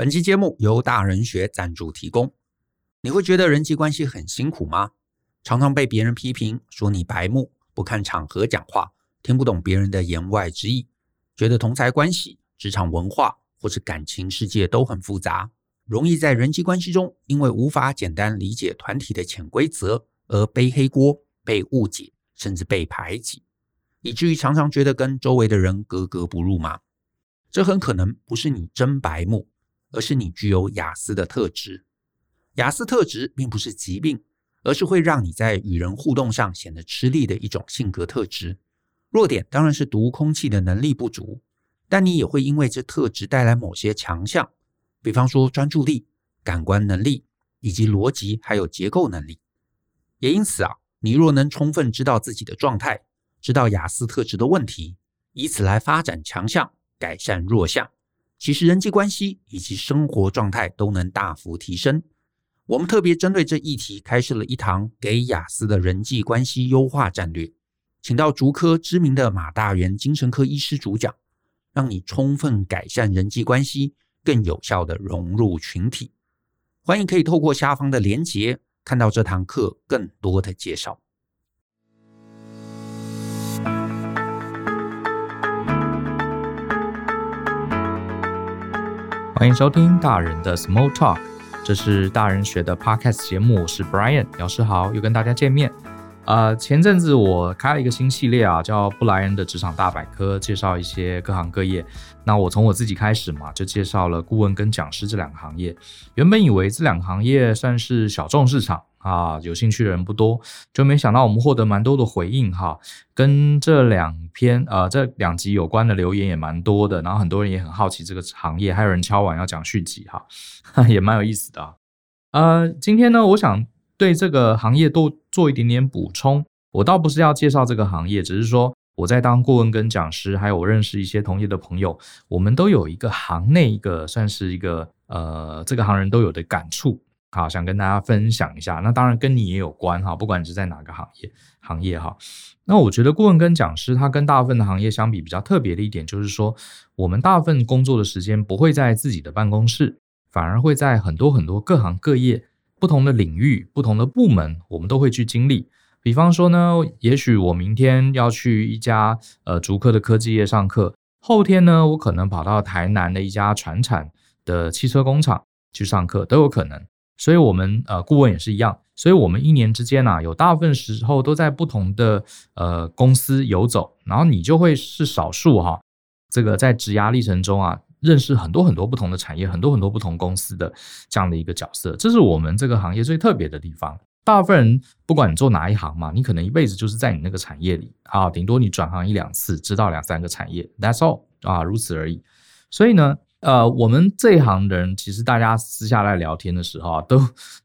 本期节目由大人学赞助提供。你会觉得人际关系很辛苦吗？常常被别人批评，说你白目，不看场合讲话，听不懂别人的言外之意，觉得同侪关系、职场文化或是感情世界都很复杂，容易在人际关系中因为无法简单理解团体的潜规则而背黑锅、被误解，甚至被排挤。以至于常常觉得跟周围的人格格不入吗？这很可能不是你真白目，而是你具有雅思的特质。雅思特质并不是疾病，而是会让你在与人互动上显得吃力的一种性格特质。弱点当然是读空气的能力不足，但你也会因为这特质带来某些强项，比方说专注力、感官能力以及逻辑还有结构能力。也因此啊，你若能充分知道自己的状态。知道雅斯特质的问题，以此来发展强项，改善弱项，其实人际关系以及生活状态都能大幅提升。我们特别针对这议题开设了一堂给雅思的人际关系优化战略，请到竹科知名的马大元精神科医师主讲，让你充分改善人际关系，更有效地融入群体。欢迎可以透过下方的连结，看到这堂课更多的介绍。欢迎收听大人的 Small Talk，这是大人学的 Podcast 节目，我是 Brian 姚诗豪，又跟大家见面。呃，前阵子我开了一个新系列啊，叫布莱恩的职场大百科，介绍一些各行各业。那我从我自己开始嘛，就介绍了顾问跟讲师这两个行业。原本以为这两个行业算是小众市场。啊，有兴趣的人不多，就没想到我们获得蛮多的回应哈，跟这两篇呃这两集有关的留言也蛮多的，然后很多人也很好奇这个行业，还有人敲碗要讲续集哈，也蛮有意思的啊。呃，今天呢，我想对这个行业多做一点点补充，我倒不是要介绍这个行业，只是说我在当顾问跟讲师，还有我认识一些同业的朋友，我们都有一个行内一个算是一个呃这个行人都有的感触。好，想跟大家分享一下。那当然跟你也有关哈，不管你是在哪个行业行业哈。那我觉得顾问跟讲师，他跟大部分的行业相比，比较特别的一点就是说，我们大部分工作的时间不会在自己的办公室，反而会在很多很多各行各业、不同的领域、不同的部门，我们都会去经历。比方说呢，也许我明天要去一家呃竹科的科技业上课，后天呢，我可能跑到台南的一家船产的汽车工厂去上课，都有可能。所以，我们呃，顾问也是一样。所以，我们一年之间啊，有大部分时候都在不同的呃公司游走，然后你就会是少数哈。这个在职涯历程中啊，认识很多很多不同的产业，很多很多不同公司的这样的一个角色，这是我们这个行业最特别的地方。大部分人不管你做哪一行嘛，你可能一辈子就是在你那个产业里啊，顶多你转行一两次，知道两三个产业，That's all 啊，如此而已。所以呢。呃，我们这一行的人，其实大家私下来聊天的时候啊，都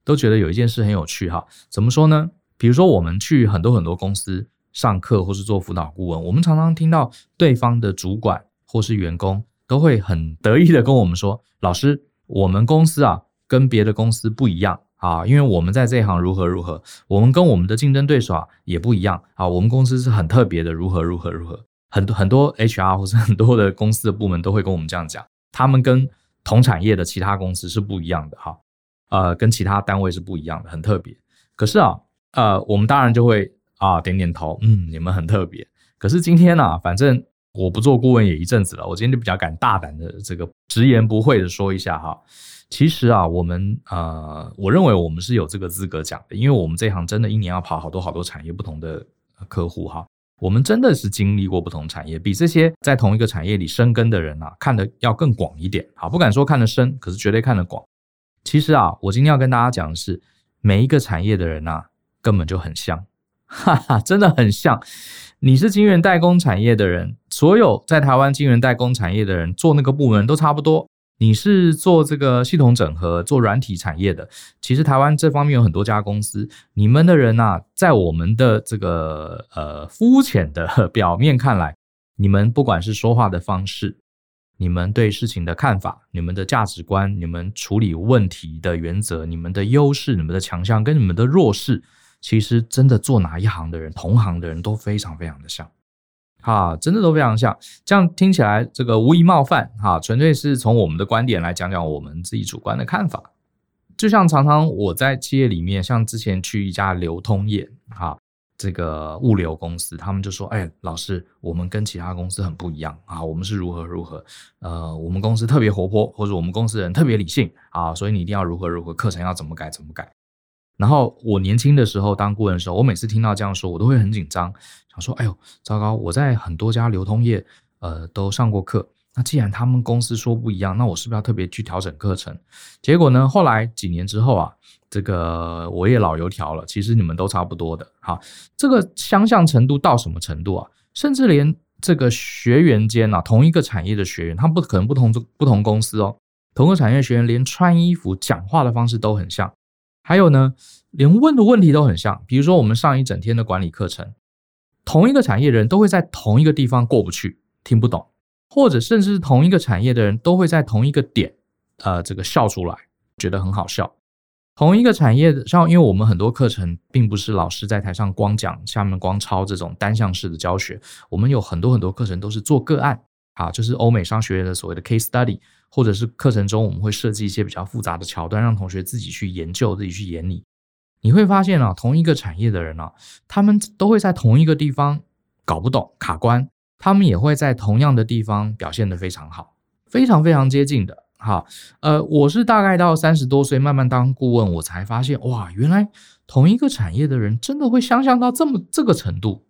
都觉得有一件事很有趣哈。怎么说呢？比如说，我们去很多很多公司上课，或是做辅导顾问，我们常常听到对方的主管或是员工都会很得意的跟我们说：“老师，我们公司啊，跟别的公司不一样啊，因为我们在这一行如何如何，我们跟我们的竞争对手啊也不一样啊，我们公司是很特别的，如何如何如何。”很多很多 HR 或是很多的公司的部门都会跟我们这样讲。他们跟同产业的其他公司是不一样的哈，呃，跟其他单位是不一样的，很特别。可是啊，呃，我们当然就会啊点点头，嗯，你们很特别。可是今天呢、反正我不做顾问也一阵子了，我今天就比较敢大胆的这个直言不讳的说一下哈。其实啊，我们呃，我认为我们是有这个资格讲的，因为我们这行真的一年要跑好多好多产业不同的客户哈。我们真的是经历过不同产业，比这些在同一个产业里生根的人啊，看得要更广一点。好，不敢说看得深，可是绝对看得广。其实啊，我今天要跟大家讲的是，每一个产业的人啊，根本就很像，哈哈，真的很像。你是晶圆代工产业的人，所有在台湾晶圆代工产业的人做那个部门都差不多。你是做这个系统整合、做软体产业的，其实台湾这方面有很多家公司。你们的人呐，在我们的这个呃肤浅的 表面看来，你们不管是说话的方式，你们对事情的看法，你们的价值观，你们处理问题的原则，你们的优势、你们的强项跟你们的弱势，其实真的做哪一行的人，同行的人都非常非常的像。哈，真的都非常像。这样听起来，这个无意冒犯哈，纯粹是从我们的观点来讲讲我们自己主观的看法。就像常常我在企业里面，像之前去一家流通业哈，这个物流公司，他们就说：“哎，老师，我们跟其他公司很不一样啊，我们是如何如何，呃，我们公司特别活泼，或者我们公司人特别理性啊，所以你一定要如何如何，课程要怎么改怎么改。”然后我年轻的时候当顾问的时候，我每次听到这样说，我都会很紧张，想说：“哎呦，糟糕！我在很多家流通业，呃，都上过课。”那既然他们公司说不一样，那我是不是要特别去调整课程？结果呢，后来几年之后啊，这个我也老油条了。其实你们都差不多的。哈，这个相像程度到什么程度啊？甚至连这个学员间啊，同一个产业的学员，他不可能不同不同公司哦，同个产业学员连穿衣服、讲话的方式都很像。还有呢，连问的问题都很像。比如说，我们上一整天的管理课程，同一个产业人都会在同一个地方过不去，听不懂。或者甚至是同一个产业的人都会在同一个点，呃，这个笑出来，觉得很好笑。同一个产业的，像因为我们很多课程并不是老师在台上光讲，下面光抄这种单向式的教学，我们有很多很多课程都是做个案，啊，就是欧美商学院的所谓的 case study，或者是课程中我们会设计一些比较复杂的桥段，让同学自己去研究，自己去演拟。你会发现啊，同一个产业的人啊，他们都会在同一个地方搞不懂，卡关。他们也会在同样的地方表现得非常好，非常非常接近的。哈，呃，我是大概到三十多岁慢慢当顾问，我才发现哇，原来同一个产业的人真的会相像到这么这个程度。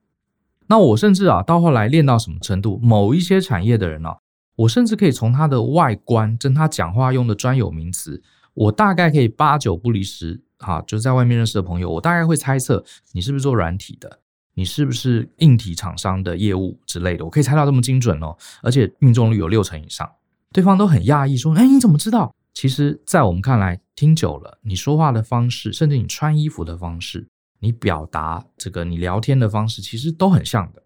那我甚至啊，到后来练到什么程度？某一些产业的人啊，我甚至可以从他的外观跟他讲话用的专有名词，我大概可以八九不离十。哈，就在外面认识的朋友，我大概会猜测你是不是做软体的。你是不是硬体厂商的业务之类的？我可以猜到这么精准哦，而且命中率有六成以上。对方都很讶异，说：“哎，你怎么知道？”其实，在我们看来，听久了，你说话的方式，甚至你穿衣服的方式，你表达这个你聊天的方式，其实都很像的。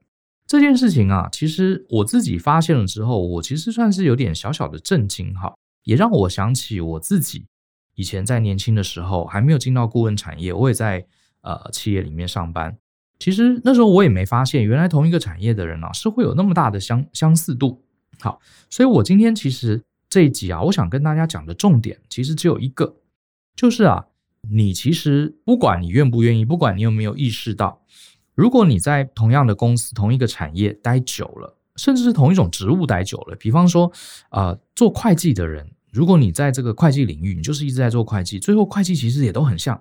这件事情啊，其实我自己发现了之后，我其实算是有点小小的震惊哈，也让我想起我自己以前在年轻的时候，还没有进到顾问产业，我也在呃企业里面上班。其实那时候我也没发现，原来同一个产业的人啊，是会有那么大的相相似度。好，所以我今天其实这一集啊，我想跟大家讲的重点其实只有一个，就是啊，你其实不管你愿不愿意，不管你有没有意识到，如果你在同样的公司、同一个产业待久了，甚至是同一种职务待久了，比方说啊，呃，做会计的人，如果你在这个会计领域，你就是一直在做会计，最后会计其实也都很像。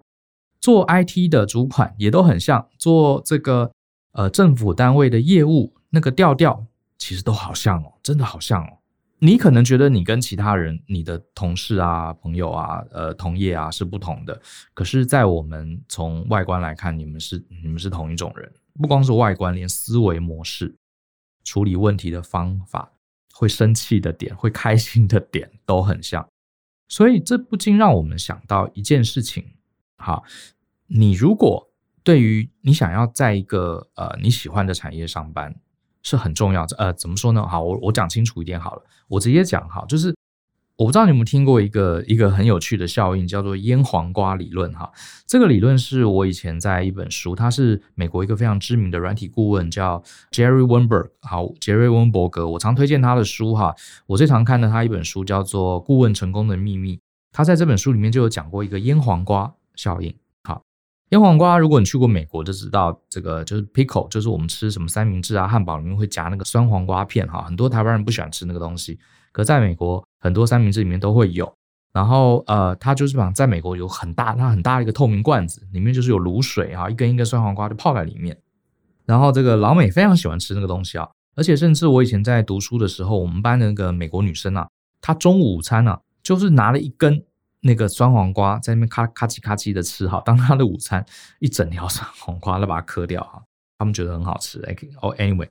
做 IT 的主管也都很像，做这个呃政府单位的业务那个调调其实都好像哦，真的好像哦。你可能觉得你跟其他人、你的同事啊、朋友啊、呃同业啊是不同的，可是，在我们从外观来看，你们是你们是同一种人。不光是外观，连思维模式、处理问题的方法、会生气的点、会开心的点都很像。所以这不禁让我们想到一件事情。好，你如果对于你想要在一个呃你喜欢的产业上班是很重要的，呃，怎么说呢？好，我我讲清楚一点好了，我直接讲哈，就是我不知道你有没有听过一个一个很有趣的效应，叫做腌黄瓜理论哈。这个理论是我以前在一本书，他是美国一个非常知名的软体顾问，叫 Jerry Weinberg。好，杰瑞温伯格，我常推荐他的书哈。我最常看的他一本书叫做《顾问成功的秘密》，他在这本书里面就有讲过一个腌黄瓜。效应，腌黄瓜，如果你去过美国，就知道这个就是 pickle，就是我们吃什么三明治啊、汉堡里面会夹那个酸黄瓜片哈。很多台湾人不喜欢吃那个东西，可在美国很多三明治里面都会有。然后呃，它就是讲在美国有很大，它很大的一个透明罐子，里面就是有卤水哈，一根一根酸黄瓜就泡在里面。然后这个老美非常喜欢吃那个东西啊，而且甚至我以前在读书的时候，我们班的那个美国女生啊，她中午午餐啊，就是拿了一根。那个酸黄瓜在那边咔咔叽咔叽的吃哈，当他的午餐一整条酸黄瓜都把它嗑掉哈，他们觉得很好吃。哎哦，anyway，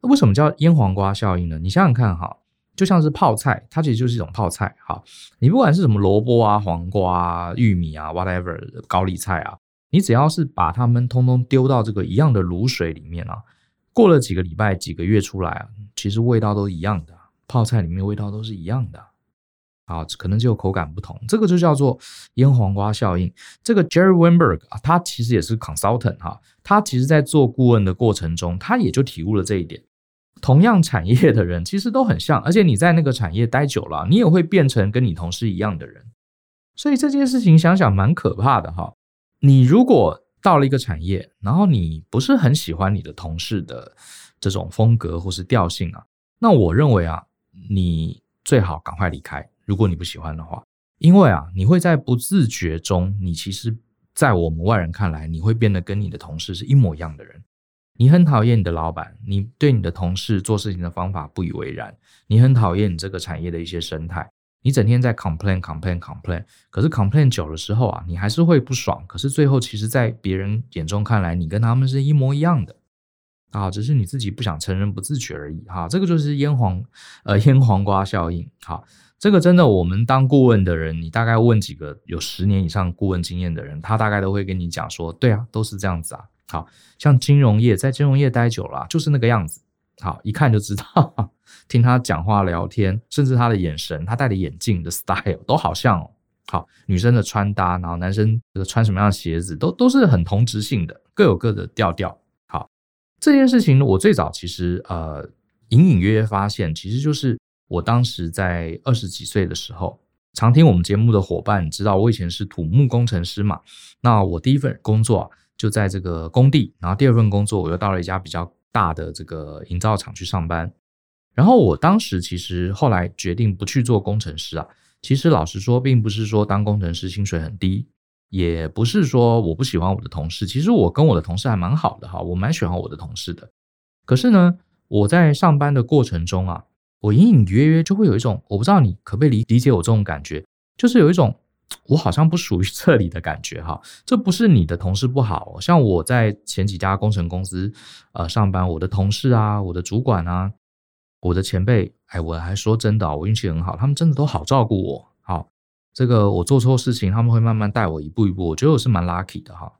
为什么叫腌黄瓜效应呢？你想想看哈，就像是泡菜，它其实就是一种泡菜哈。你不管是什么萝卜啊、黄瓜啊、玉米啊、whatever 高丽菜啊，你只要是把它们通通丢到这个一样的卤水里面啊，过了几个礼拜、几个月出来啊，其实味道都一样的，泡菜里面味道都是一样的。啊，可能只有口感不同，这个就叫做腌黄瓜效应。这个 Jerry Weinberg 啊，他其实也是 consultant 哈，他其实在做顾问的过程中，他也就体悟了这一点。同样产业的人其实都很像，而且你在那个产业待久了，你也会变成跟你同事一样的人。所以这件事情想想蛮可怕的哈。你如果到了一个产业，然后你不是很喜欢你的同事的这种风格或是调性啊，那我认为啊，你最好赶快离开。如果你不喜欢的话，因为啊，你会在不自觉中，你其实，在我们外人看来，你会变得跟你的同事是一模一样的人。你很讨厌你的老板，你对你的同事做事情的方法不以为然，你很讨厌你这个产业的一些生态。你整天在 complain complain complain，可是 complain 久了之后啊，你还是会不爽。可是最后，其实，在别人眼中看来，你跟他们是一模一样的啊，只是你自己不想承认、不自觉而已。哈，这个就是腌黄呃腌黄瓜效应。好，这个真的，我们当顾问的人，你大概问几个有十年以上顾问经验的人，他大概都会跟你讲说，对啊，都是这样子啊。好像金融业，在金融业待久了，就是那个样子。好，一看就知道。听他讲话聊天，甚至他的眼神，他戴的眼镜的 style 都好像哦。好，女生的穿搭，然后男生穿什么样的鞋子，都都是很同质性的，各有各的调调。好，这件事情呢，我最早其实呃隐隐约约发现，其实就是我当时在二十几岁的时候，常听我们节目的伙伴知道，我以前是土木工程师嘛。那我第一份工作就在这个工地，然后第二份工作我又到了一家比较大的这个营造厂去上班。然后我当时其实后来决定不去做工程师啊，其实老实说，并不是说当工程师薪水很低，也不是说我不喜欢我的同事，其实我跟我的同事还蛮好的哈，我蛮喜欢我的同事的。可是呢，我在上班的过程中啊，我隐隐约约就会有一种，我不知道你可不可以理理解我这种感觉，就是有一种我好像不属于 这里的感觉哈。这不是你的同事不好，像我在前几家工程公司呃上班，我的同事啊，我的主管啊。我的前辈，哎，我还说真的，我运气很好，他们真的都好照顾我。好，这个我做错事情，他们会慢慢带我一步一步，我觉得我是蛮 lucky 的哈。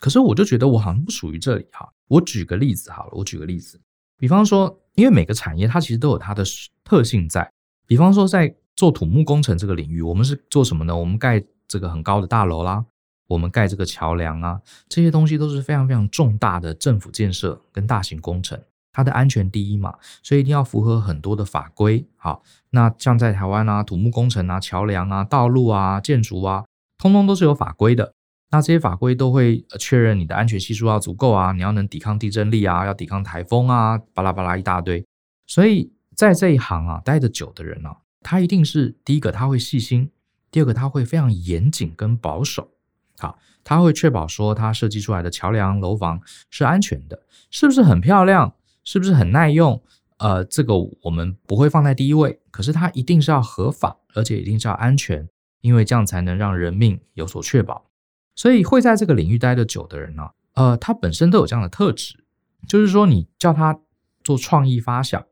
可是我就觉得我好像不属于这里哈。我举个例子好了，我举个例子，比方说，因为每个产业它其实都有它的特性在。比方说，在做土木工程这个领域，我们是做什么呢？我们盖这个很高的大楼啦，我们盖这个桥梁啊，这些东西都是非常非常重大的政府建设跟大型工程。它的安全第一嘛，所以一定要符合很多的法规。好，那像在台湾啊，土木工程啊、桥梁啊、道路啊、建筑啊，通通都是有法规的。那这些法规都会确认你的安全系数要足够啊，你要能抵抗地震力啊，要抵抗台风啊，巴拉巴拉一大堆。所以在这一行啊，待得久的人啊，他一定是第一个他会细心，第二个他会非常严谨跟保守。好，他会确保说他设计出来的桥梁楼房是安全的，是不是很漂亮？是不是很耐用？呃，这个我们不会放在第一位，可是它一定是要合法，而且一定是要安全，因为这样才能让人命有所确保。所以会在这个领域待得久的人呢，呃，他本身都有这样的特质，就是说你叫他做创意发想，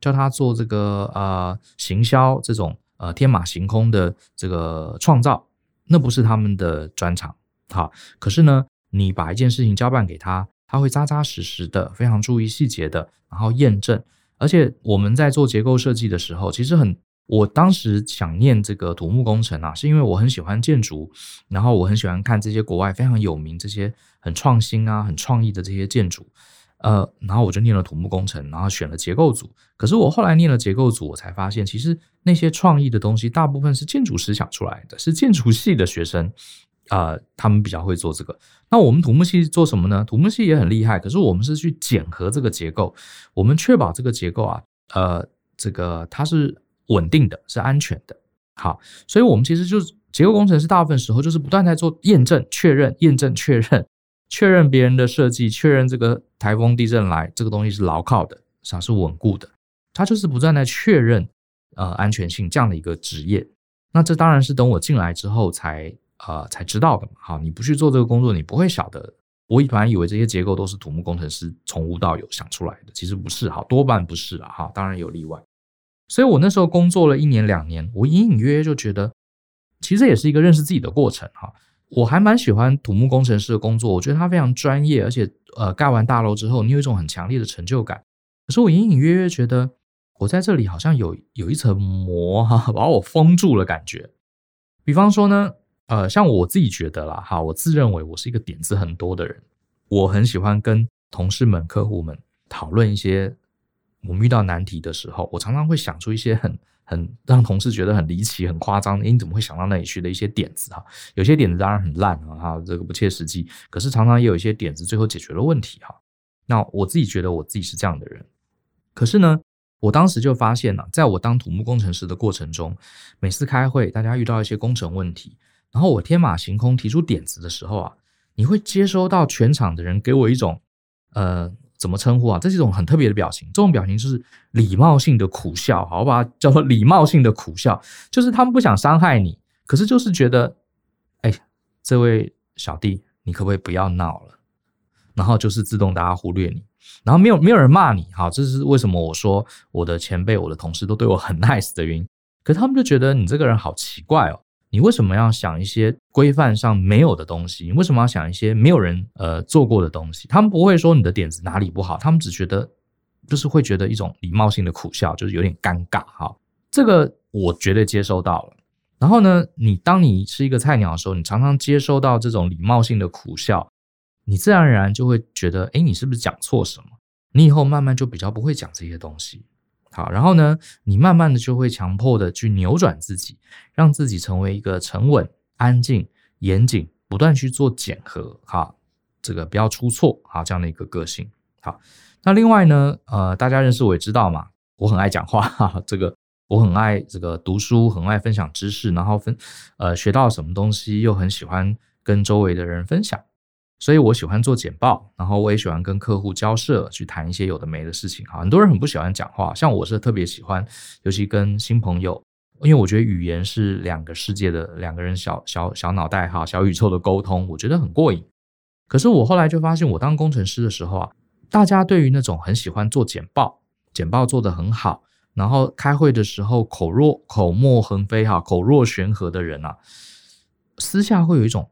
叫他做这个呃行销这种呃天马行空的这个创造，那不是他们的专长。好，可是呢，你把一件事情交办给他。他会扎扎实实的，非常注意细节的，然后验证。而且我们在做结构设计的时候，其实很，我当时想念这个土木工程啊，是因为我很喜欢建筑，然后我很喜欢看这些国外非常有名、这些很创新啊、很创意的这些建筑。呃，然后我就念了土木工程，然后选了结构组。可是我后来念了结构组，我才发现，其实那些创意的东西，大部分是建筑师想出来的，是建筑系的学生。啊、呃，他们比较会做这个。那我们土木系做什么呢？土木系也很厉害，可是我们是去检核这个结构，我们确保这个结构啊，呃，这个它是稳定的，是安全的。好，所以我们其实就是结构工程师，大部分时候就是不断在做验证、确认、验证、确认、确认别人的设计，确认这个台风、地震来，这个东西是牢靠的，啥是稳固的。它就是不断在确认呃安全性这样的一个职业。那这当然是等我进来之后才。呃，才知道的嘛。好，你不去做这个工作，你不会晓得。我一般以为这些结构都是土木工程师从无到有想出来的，其实不是，哈，多半不是啊，哈，当然有例外。所以我那时候工作了一年两年，我隐隐约约就觉得，其实也是一个认识自己的过程，哈。我还蛮喜欢土木工程师的工作，我觉得他非常专业，而且呃，盖完大楼之后，你有一种很强烈的成就感。可是我隐隐约约觉得，我在这里好像有有一层膜哈，把我封住了感觉。比方说呢。呃，像我自己觉得啦，哈，我自认为我是一个点子很多的人，我很喜欢跟同事们、客户们讨论一些我们遇到难题的时候，我常常会想出一些很 很让同事觉得很离奇、很夸张，你怎么会想到那里去的一些点子哈？有些点子当然很烂啊，哈，这个不切实际。可是常常也有一些点子最后解决了问题哈。那我自己觉得我自己是这样的人，可是呢，我当时就发现了，在我当土木工程师的过程中，每次开会，大家遇到一些工程问题，然后我天马行空提出点子的时候啊，你会接收到全场的人给我一种呃。怎么称呼啊？这是一种很特别的表情，这种表情就是礼貌性的苦笑，好，我把它叫做礼貌性的苦笑，就是他们不想伤害你，可是就是觉得，哎，这位小弟，你可不可以不要闹了？然后就是自动大家忽略你，然后没有没有人骂你，好，这是为什么我说我的前辈、我的同事都对我很 nice 的原因，可他们就觉得你这个人好奇怪哦。你为什么要想一些规范上没有的东西？你为什么要想一些没有人呃做过的东西？他们不会说你的点子哪里不好，他们只觉得就是会觉得一种礼貌性的苦笑，就是有点尴尬哈。这个我绝对接收到了。然后呢，你当你是一个菜鸟的时候，你常常接收到这种礼貌性的苦笑，你自然而然就会觉得，诶，你是不是讲错什么？你以后慢慢就比较不会讲这些东西。好，然后呢，你慢慢的就会强迫的去扭转自己，让自己成为一个沉稳、安静、严谨，不断去做检核，哈，这个不要出错，哈，这样的一个个性。好，那另外呢，呃，大家认识我也知道嘛，我很爱讲话，哈，这个我很爱这个读书，很爱分享知识，然后分，呃，学到什么东西，又很喜欢跟周围的人分享。所以我喜欢做简报，然后我也喜欢跟客户交涉，去谈一些有的没的事情。哈，很多人很不喜欢讲话，像我是特别喜欢，尤其跟新朋友，因为我觉得语言是两个世界的两个人小小小脑袋哈小宇宙的沟通，我觉得很过瘾。可是我后来就发现，我当工程师的时候啊，大家对于那种很喜欢做简报，简报做得很好，然后开会的时候口若口沫横飞哈，口若悬河的人啊，私下会有一种。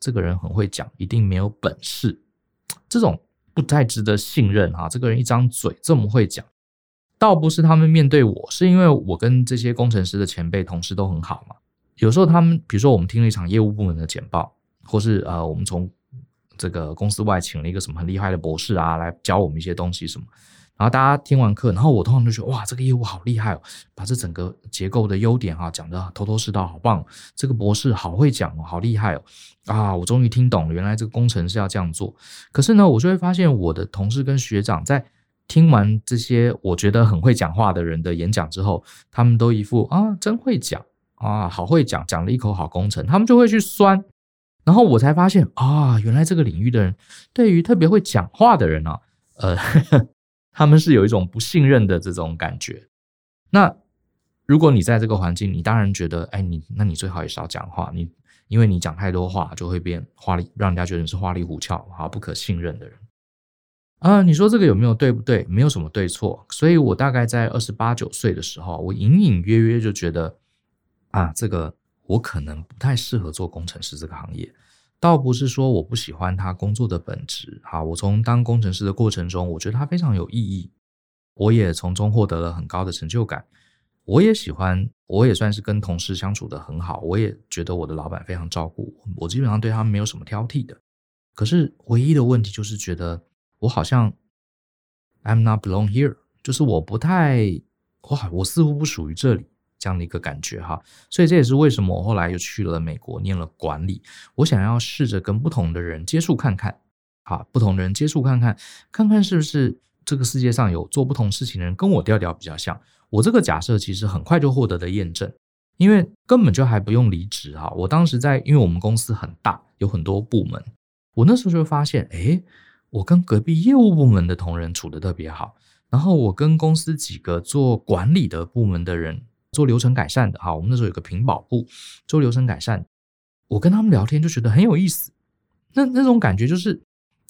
这个人很会讲，一定没有本事，这种不太值得信任哈。这个人一张嘴这么会讲，倒不是他们面对我，是因为我跟这些工程师的前辈同事都很好嘛。有时候他们，比如说我们听了一场业务部门的简报，或是呃，我们从这个公司外请了一个什么很厉害的博士啊，来教我们一些东西什么。然后大家听完课，然后我通常就觉得哇，这个业务好厉害哦，把这整个结构的优点啊讲得头头是道，好棒！这个博士好会讲哦，好厉害哦！啊，我终于听懂了，原来这个工程是要这样做。可是呢，我就会发现我的同事跟学长在听完这些我觉得很会讲话的人的演讲之后，他们都一副啊，真会讲啊，好会讲，讲了一口好工程，他们就会去酸。然后我才发现啊，原来这个领域的人对于特别会讲话的人啊，呃。他们是有一种不信任的这种感觉。那如果你在这个环境，你当然觉得，哎，你那你最好也少讲话。你因为你讲太多话，就会变花里，让人家觉得你是花里胡俏、好不可信任的人。啊，你说这个有没有对不对？没有什么对错。所以我大概在二十八九岁的时候，我隐隐约约就觉得，啊，这个我可能不太适合做工程师这个行业。倒不是说我不喜欢他工作的本质，哈，我从当工程师的过程中，我觉得他非常有意义，我也从中获得了很高的成就感。我也喜欢，我也算是跟同事相处的很好，我也觉得我的老板非常照顾我，我基本上对他没有什么挑剔的。可是唯一的问题就是觉得我好像 I'm not belong here，就是我不太，哇，我似乎不属于这里。这样的一个感觉哈，所以这也是为什么我后来又去了美国念了管理。我想要试着跟不同的人接触看看，好，不同的人接触看看，看看是不是这个世界上有做不同事情的人跟我调调比较像。我这个假设其实很快就获得了验证，因为根本就还不用离职哈。我当时在，因为我们公司很大，有很多部门，我那时候就发现，诶，我跟隔壁业务部门的同仁处得特别好，然后我跟公司几个做管理的部门的人。做流程改善的哈，我们那时候有个品保部做流程改善，我跟他们聊天就觉得很有意思，那那种感觉就是，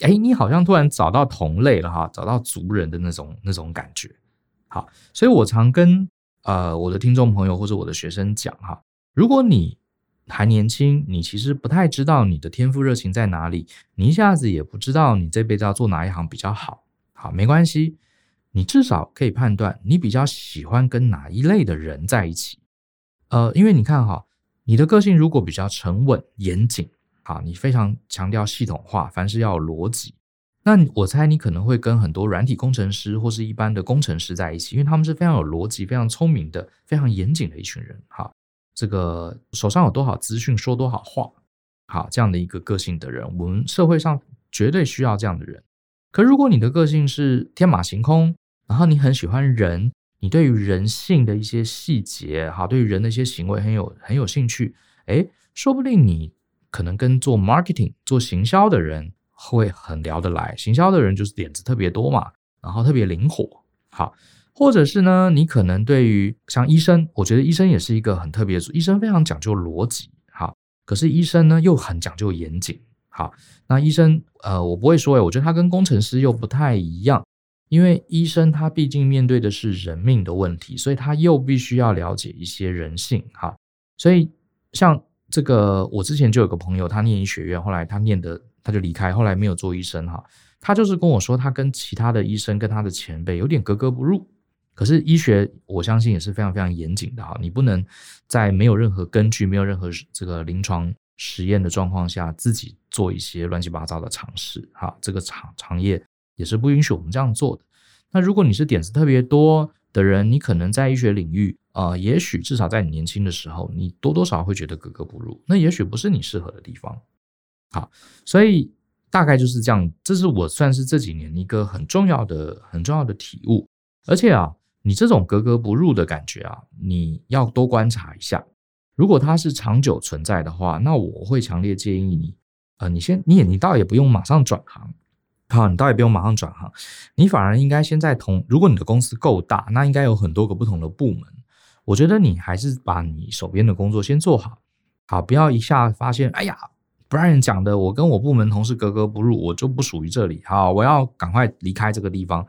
哎，你好像突然找到同类了哈，找到族人的那种那种感觉。好，所以我常跟呃我的听众朋友或者我的学生讲哈，如果你还年轻，你其实不太知道你的天赋热情在哪里，你一下子也不知道你这辈子要做哪一行比较好，好，没关系。你至少可以判断你比较喜欢跟哪一类的人在一起，呃，因为你看哈，你的个性如果比较沉稳严谨，好，你非常强调系统化，凡事要有逻辑，那我猜你可能会跟很多软体工程师或是一般的工程师在一起，因为他们是非常有逻辑、非常聪明的、非常严谨的一群人。哈，这个手上有多少资讯说多少话，好，这样的一个个性的人，我们社会上绝对需要这样的人。可如果你的个性是天马行空，然后你很喜欢人，你对于人性的一些细节，哈，对于人的一些行为很有很有兴趣，诶，说不定你可能跟做 marketing、做行销的人。会很聊得来，行销的人就是点子特别多嘛，然后特别灵活，好，或者是呢，你可能对于像医生，我觉得医生也是一个很特别的，医生非常讲究逻辑，好，可是医生呢又很讲究严谨，好，那医生，呃，我不会说，诶，我觉得他跟工程师又不太一样，因为医生他毕竟面对的是人命的问题，所以他又必须要了解一些人性，哈，所以像这个，我之前就有个朋友，他念医学院，后来他念的。他就离开，后来没有做医生哈。他就是跟我说，他跟其他的医生跟他的前辈有点格格不入。可是医学，我相信也是非常非常严谨的哈。你不能在没有任何根据、没有任何这个临床实验的状况下，自己做一些乱七八糟的尝试哈。这个行行业也是不允许我们这样做的。那如果你是点子特别多的人，你可能在医学领域啊、也许至少在你年轻的时候，你多多少少会觉得格格不入。那也许不是你适合的地方。好，所以大概就是这样。这是我算是这几年一个很重要的、很重要的体悟。而且啊，你这种格格不入的感觉啊，你要多观察一下。如果它是长久存在的话，那我会强烈建议你，呃，你先，你也，你倒也不用马上转行。好，你倒也不用马上转行，你反而应该先在同，如果你的公司够大，那应该有很多个不同的部门。我觉得你还是把你手边的工作先做好，好，不要一下发现，哎呀。Brian 讲的，我跟我部门同事格格不入，我就不属于这里。好，我要赶快离开这个地方。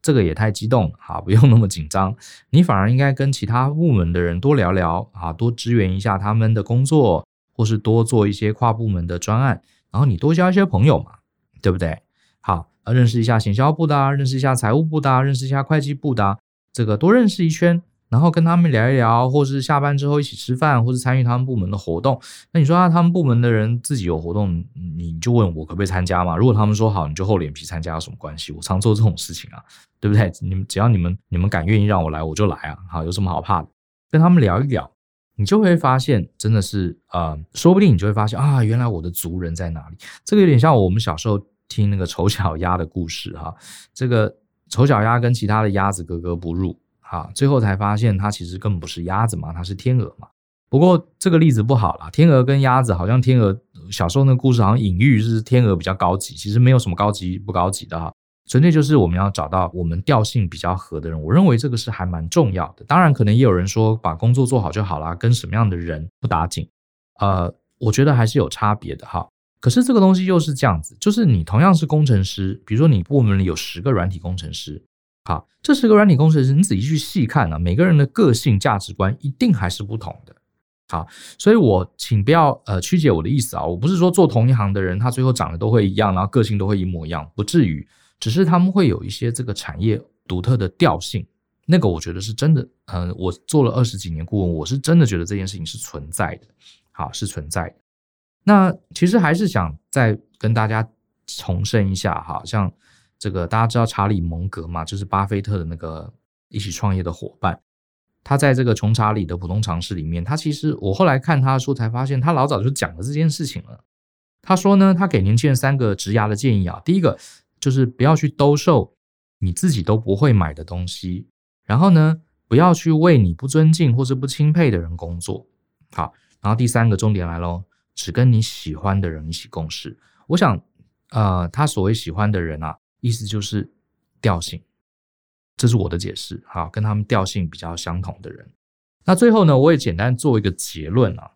这个也太激动了，好，不用那么紧张。你反而应该跟其他部门的人多聊聊，啊，多支援一下他们的工作，或是多做一些跨部门的专案。然后你多交一些朋友嘛，对不对？好，认识一下行销部的，认识一下财务部的，认识一下会计部的，这个多认识一圈。然后跟他们聊一聊，或是下班之后一起吃饭，或是参与他们部门的活动。那你说啊，他们部门的人自己有活动，你就问我可不可以参加嘛？如果他们说好，你就厚脸皮参加有什么关系？我常做这种事情啊，对不对？你们只要你们你们敢愿意让我来，我就来啊！好，有什么好怕的？跟他们聊一聊，你就会发现，真的是呃，说不定你就会发现啊，原来我的族人在哪里？这个有点像我们小时候听那个丑小鸭的故事哈。这个丑小鸭跟其他的鸭子格格不入。啊，最后才发现它其实根本不是鸭子嘛，它是天鹅嘛。不过这个例子不好啦，天鹅跟鸭子好像天鹅小时候那个故事好像隐喻是天鹅比较高级，其实没有什么高级不高级的哈，纯粹就是我们要找到我们调性比较合的人。我认为这个是还蛮重要的。当然，可能也有人说把工作做好就好啦，跟什么样的人不打紧。呃，我觉得还是有差别的哈。可是这个东西又是这样子，就是你同样是工程师，比如说你部门里有十个软体工程师。好，这十个软体工程师，你仔细去细看啊，每个人的个性价值观一定还是不同的。好，所以我请不要呃曲解我的意思啊，我不是说做同一行的人他最后长得都会一样，然后个性都会一模一样，不至于，只是他们会有一些这个产业独特的调性，那个我觉得是真的。嗯、我做了二十几年顾问，我是真的觉得这件事情是存在的。好，是存在的。那其实还是想再跟大家重申一下，哈，像。这个大家知道查理蒙格嘛？就是巴菲特的那个一起创业的伙伴。他在这个穷查理的普通常识里面，他其实我后来看他的书才发现，他老早就讲了这件事情了。他说呢，他给年轻人三个职涯的建议啊，第一个就是不要去兜售你自己都不会买的东西，然后呢，不要去为你不尊敬或者不钦佩的人工作。好，然后第三个重点来喽，只跟你喜欢的人一起共事。我想，呃，他所谓喜欢的人啊。意思就是调性，这是我的解释。好，跟他们调性比较相同的人。那最后呢，我也简单做一个结论啊。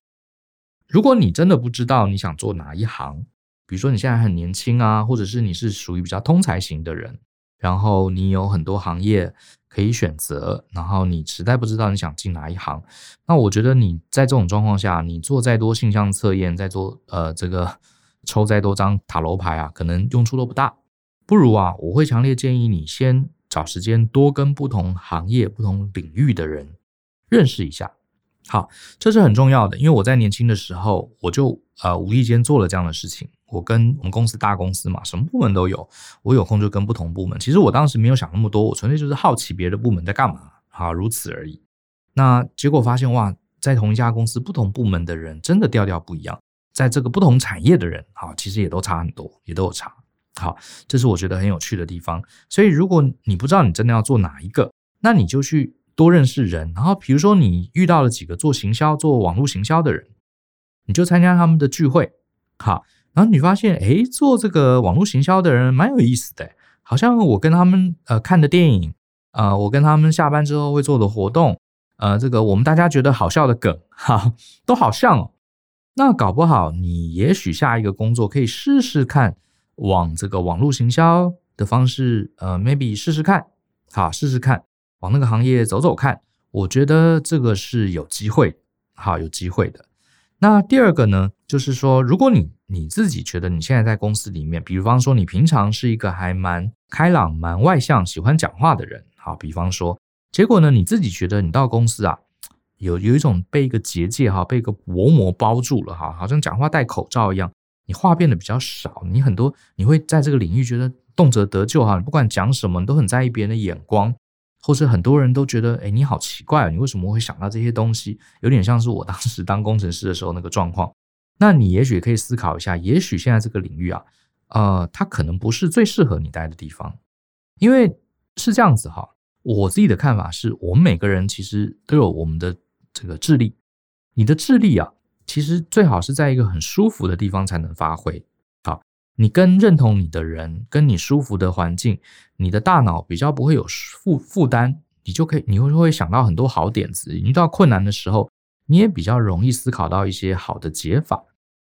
如果你真的不知道你想做哪一行，比如说你现在很年轻啊，或者是你是属于比较通才型的人，然后你有很多行业可以选择，然后你实在不知道你想进哪一行，那我觉得你在这种状况下，你做再多性向测验，再做呃这个抽再多张塔罗牌啊，可能用处都不大。不如啊，我会强烈建议你先找时间多跟不同行业、不同领域的人认识一下，好，这是很重要的，因为我在年轻的时候，我就呃无意间做了这样的事情。我跟我们公司大公司嘛，什么部门都有，我有空就跟不同部门。其实我当时没有想那么多，我纯粹就是好奇别的部门在干嘛，好，如此而已。那结果发现哇，在同一家公司，不同部门的人真的调调不一样，在这个不同产业的人，好，其实也都差很多，也都有差。好，这是我觉得很有趣的地方。所以如果你不知道你真的要做哪一个，那你就去多认识人。然后比如说你遇到了几个做行销、做网络行销的人，你就参加他们的聚会，好。然后你发现，诶，做这个网络行销的人蛮有意思的，好像我跟他们呃看的电影，呃，我跟他们下班之后会做的活动，呃，这个我们大家觉得好笑的梗，哈，都好像哦。那搞不好你也许下一个工作可以试试看，往这个网络行销的方式，呃，maybe 试试看，好，试试看，往那个行业走走看。我觉得这个是有机会，好，有机会的。那第二个呢，就是说，如果你你自己觉得你现在在公司里面，比方说你平常是一个还蛮开朗、蛮外向、喜欢讲话的人，好，比方说，结果呢，你自己觉得你到公司啊，有有一种被一个结界哈，被一个薄膜包住了哈，好像讲话戴口罩一样，你话变得比较少，你很多你会在这个领域觉得动辄得咎哈，不管讲什么，你都很在意别人的眼光。或是很多人都觉得，哎，你好奇怪啊，你为什么会想到这些东西？有点像是我当时当工程师的时候那个状况。那你也许可以思考一下，也许现在这个领域啊，呃，它可能不是最适合你待的地方，因为是这样子哈。我自己的看法是，我们每个人其实都有我们的这个智力，你的智力啊，其实最好是在一个很舒服的地方才能发挥。你跟认同你的人，跟你舒服的环境，你的大脑比较不会有负负担，你就可以，你会会想到很多好点子。遇到困难的时候，你也比较容易思考到一些好的解法。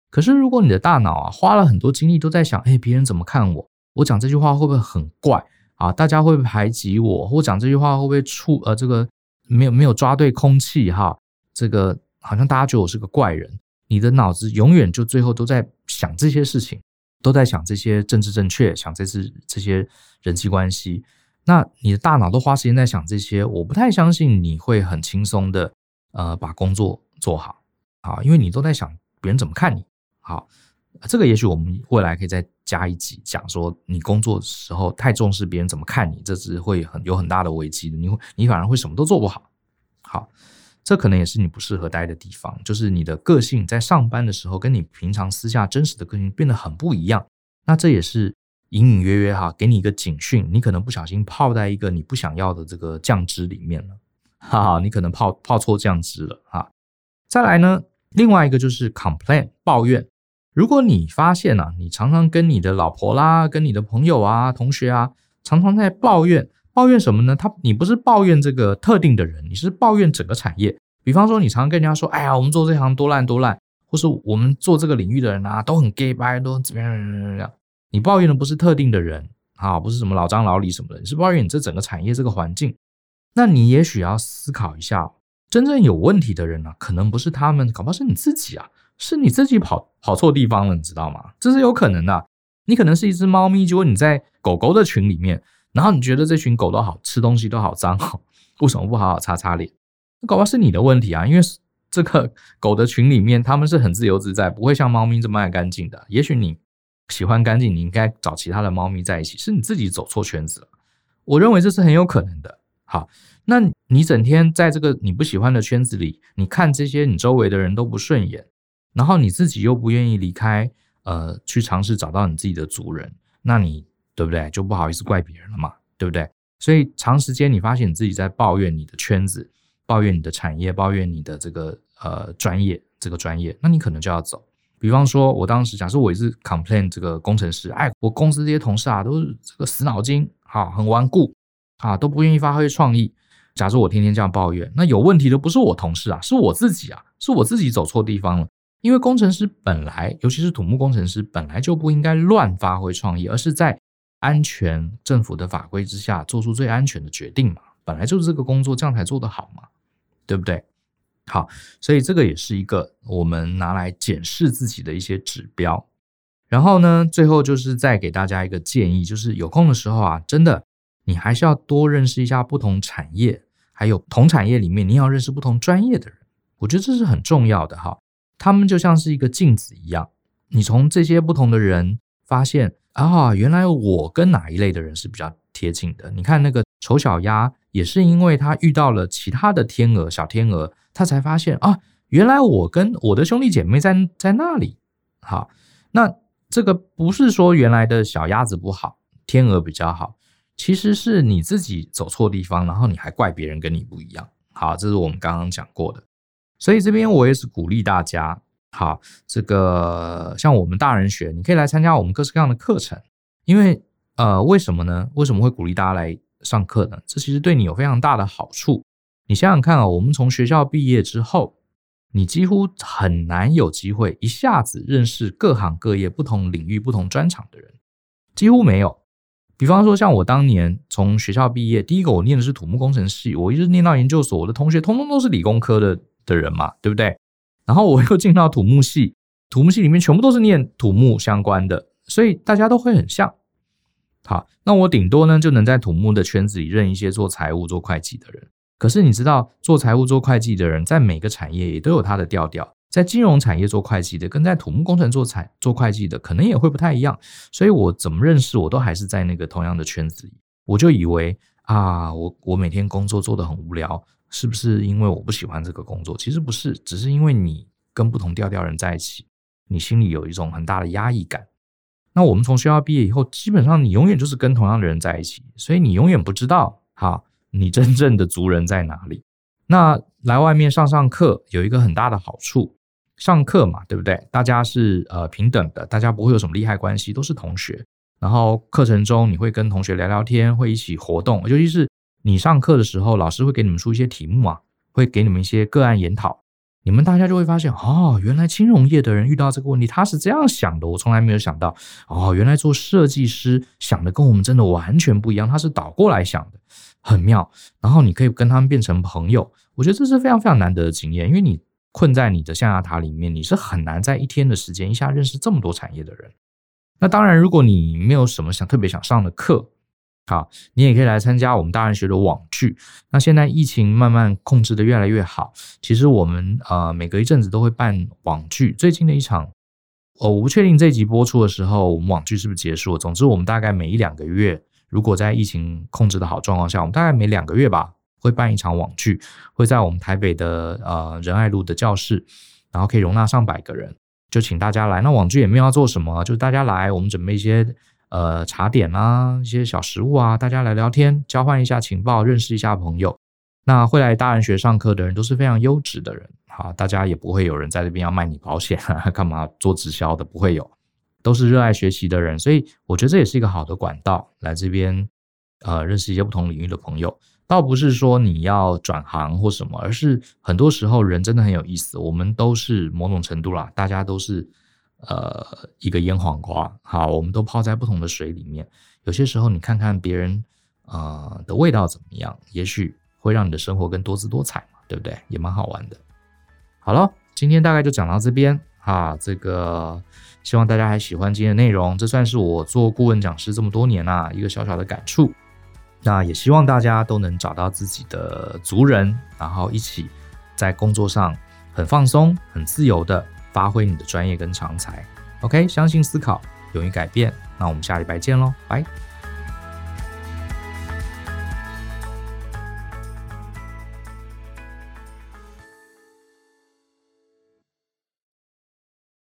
可是如果你的大脑啊，花了很多精力都在想，哎，别人怎么看我？我讲这句话会不会很怪啊？大家会不会排挤我？或讲这句话会不会触呃这个没有没有抓对空气哈？这个好像大家觉得我是个怪人。你的脑子永远就最后都在想这些事情。都在想这些政治正确，想这次这些人际关系。那你的大脑都花时间在想这些，我不太相信你会很轻松的呃把工作做好啊，因为你都在想别人怎么看你。好，这个也许我们未来可以再加一集讲说，你工作的时候太重视别人怎么看你，这是会很有很大的危机的。你会你反而会什么都做不好。好。这可能也是你不适合待的地方，就是你的个性在上班的时候跟你平常私下真实的个性变得很不一样。那这也是隐隐约约哈，给你一个警讯，你可能不小心泡在一个你不想要的这个酱汁里面了，哈哈，你可能泡泡错酱汁了哈。再来呢，另外一个就是 complain 抱怨。如果你发现啊，你常常跟你的老婆啦、跟你的朋友啊、同学啊，常常在抱怨。抱怨什么呢？他，你不是抱怨这个特定的人，你是抱怨整个产业。比方说，你常常跟人家说：“哎呀，我们做这行多烂多烂。”或是我们做这个领域的人啊，都很 gay bye，都怎么样怎么样？你抱怨的不是特定的人啊，不是什么老张老李什么的，你是抱怨你这整个产业这个环境。那你也许要思考一下，真正有问题的人呢、可能不是他们，搞不好是你自己啊，是你自己跑跑错地方了，你知道吗？这是有可能的。你可能是一只猫咪，结果你在狗狗的群里面。然后你觉得这群狗都好吃东西都好脏哦，为什么不好好擦擦脸？那搞不好是你的问题啊，因为这个狗的群里面，他们是很自由自在，不会像猫咪这么爱干净的。也许你喜欢干净，你应该找其他的猫咪在一起，是你自己走错圈子了。我认为这是很有可能的。好，那你整天在这个你不喜欢的圈子里，你看这些你周围的人都不顺眼，然后你自己又不愿意离开，呃，去尝试找到你自己的族人，那你。对不对？就不好意思怪别人了嘛，对不对？所以长时间你发现你自己在抱怨你的圈子，抱怨你的产业，抱怨你的这个呃专业，这个专业，那你可能就要走。比方说，我当时假设我也是 complain 这个工程师，哎，我公司这些同事啊都是这个死脑筋，哈，很顽固，啊，都不愿意发挥创意。假设我天天这样抱怨，那有问题的不是我同事啊，是我自己啊，是我自己走错地方了。因为工程师本来，尤其是土木工程师，本来就不应该乱发挥创意，而是在安全政府的法规之下，做出最安全的决定嘛，本来就是这个工作这样才做得好嘛，对不对？好，所以这个也是一个我们拿来检视自己的一些指标。然后呢，最后就是再给大家一个建议，就是有空的时候啊，真的你还是要多认识一下不同产业，还有同产业里面你要认识不同专业的人。我觉得这是很重要的哈。他们就像是一个镜子一样，你从这些不同的人发现啊，原来我跟哪一类的人是比较贴近的。你看那个丑小鸭，也是因为他遇到了其他的天鹅、小天鹅，他才发现啊，原来我跟我的兄弟姐妹在在那里。好，那这个不是说原来的小鸭子不好，天鹅比较好，其实是你自己走错地方，然后你还怪别人跟你不一样。好，这是我们刚刚讲过的。所以这边我也是鼓励大家，好，这个像我们大人学，你可以来参加我们各式各样的课程，因为呃，为什么呢？为什么会鼓励大家来上课呢？这其实对你有非常大的好处。你想想看啊，我们从学校毕业之后，你几乎很难有机会一下子认识各行各业、不同领域、不同专长的人，几乎没有。比方说，像我当年从学校毕业，第一个我念的是土木工程系，我一直念到研究所，我的同学通通都是理工科的。的人嘛，对不对？然后我又进到土木系，土木系里面全部都是念土木相关的，所以大家都会很像。好，那我顶多呢就能在土木的圈子里认一些做财务、做会计的人。可是你知道，做财务、做会计的人在每个产业也都有他的调调，在金融产业做会计的，跟在土木工程做财做会计的，可能也会不太一样。所以我怎么认识，我都还是在那个同样的圈子里。我就以为啊，我我每天工作做得很无聊。是不是因为我不喜欢这个工作？其实不是，只是因为你跟不同调调人在一起，你心里有一种很大的压抑感。那我们从学校毕业以后，基本上你永远就是跟同样的人在一起，所以你永远不知道哈，你真正的族人在哪里。那来外面上上课有一个很大的好处，上课嘛，对不对？大家是呃平等的，大家不会有什么利害关系，都是同学。然后课程中你会跟同学聊聊天，会一起活动，尤其是。你上课的时候，老师会给你们出一些题目啊，会给你们一些个案研讨，你们大家就会发现，哦，原来金融业的人遇到这个问题，他是这样想的，我从来没有想到，哦，原来做设计师想的跟我们真的完全不一样，他是倒过来想的，很妙。然后你可以跟他们变成朋友，我觉得这是非常非常难得的经验，因为你困在你的象牙塔里面，你是很难在一天的时间一下认识这么多产业的人。那当然，如果你没有什么想特别想上的课。好，你也可以来参加我们大人学的网剧。那现在疫情慢慢控制得越来越好，其实我们呃每隔一阵子都会办网剧。最近的一场，我不确定这集播出的时候，我们网剧是不是结束了。总之，我们大概每一两个月，如果在疫情控制的好状况下，我们大概每两个月吧，会办一场网剧，会在我们台北的呃仁爱路的教室，然后可以容纳上百个人，就请大家来。那网剧也没有要做什么，就是大家来，我们准备一些。呃，茶点啊，一些小食物啊，大家来聊天，交换一下情报，认识一下朋友。那会来大人学上课的人都是非常优质的人，好，大家也不会有人在这边要卖你保险，干嘛做直销的，不会有，都是热爱学习的人，所以我觉得这也是一个好的管道，来这边呃认识一些不同领域的朋友。倒不是说你要转行或什么，而是很多时候人真的很有意思，我们都是某种程度啦，大家都是。呃，一个腌黄瓜，好，我们都泡在不同的水里面。有些时候，你看看别人呃的味道怎么样，也许会让你的生活更多姿多彩嘛，对不对？也蛮好玩的。好了，今天大概就讲到这边哈。这个希望大家还喜欢今天的内容，这算是我做顾问讲师这么多年啊一个小小的感触。那也希望大家都能找到自己的族人，然后一起在工作上很放松、很自由的。发挥你的专业跟长才，OK，相信思考，勇于改变，那我们下礼拜见喽，拜。